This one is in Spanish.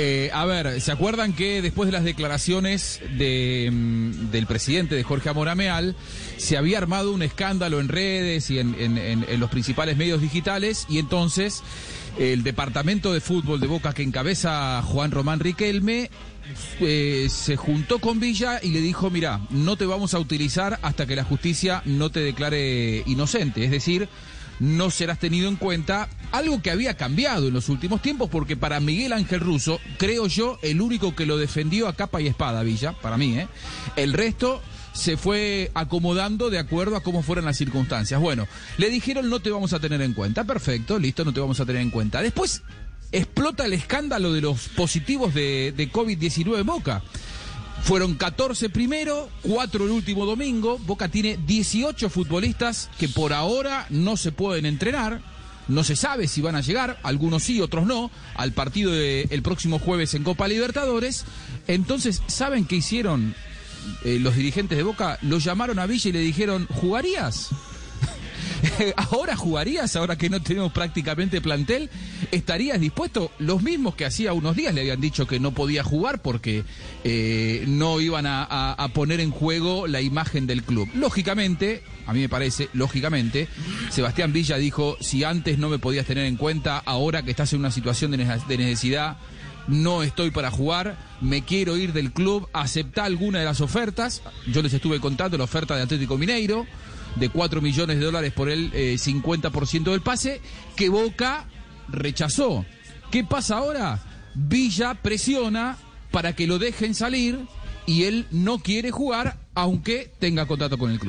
Eh, a ver, ¿se acuerdan que después de las declaraciones de, mm, del presidente de Jorge Amorameal, se había armado un escándalo en redes y en, los principales medios digitales y entonces el departamento de fútbol de Boca que encabeza Juan Román Riquelme eh, se juntó con Villa y le dijo, mira, no te vamos a utilizar hasta que la justicia no te declare inocente. Es decir, no serás tenido en cuenta algo que había cambiado en los últimos tiempos, porque para Miguel Ángel Russo, creo yo, el único que lo defendió a capa y espada, Villa, para mí, ¿eh? El resto se fue acomodando de acuerdo a cómo fueron las circunstancias. Bueno, le dijeron no te vamos a tener en cuenta. Perfecto, listo, no te vamos a tener en cuenta. Después explota el escándalo de los positivos de, de COVID-19 en Boca. Fueron 14 primero, 4 el último domingo. Boca tiene 18 futbolistas que por ahora no se pueden entrenar. No se sabe si van a llegar, algunos sí, otros no, al partido del próximo jueves en Copa Libertadores. Entonces, ¿saben qué hicieron eh, los dirigentes de Boca? Lo llamaron a Villa y le dijeron, ¿jugarías? ¿Ahora jugarías, ahora que no tenemos prácticamente plantel? ¿Estarías dispuesto? Los mismos que hacía unos días le habían dicho que no podía jugar porque eh, no iban a, a- poner en juego la imagen del club. Lógicamente, a mí me parece, lógicamente, Sebastián Villa dijo, si antes no me podías tener en cuenta, ahora que estás en una situación de necesidad, no estoy para jugar, me quiero ir del club, aceptá alguna de las ofertas. Yo les estuve contando la oferta de Atlético Mineiro, de 4 millones de dólares por el eh, 50% del pase, que Boca rechazó. ¿Qué pasa ahora? Villa presiona para que lo dejen salir y él no quiere jugar, aunque tenga contrato con el club.